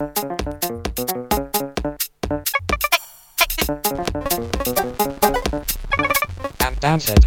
And dance it.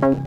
Thank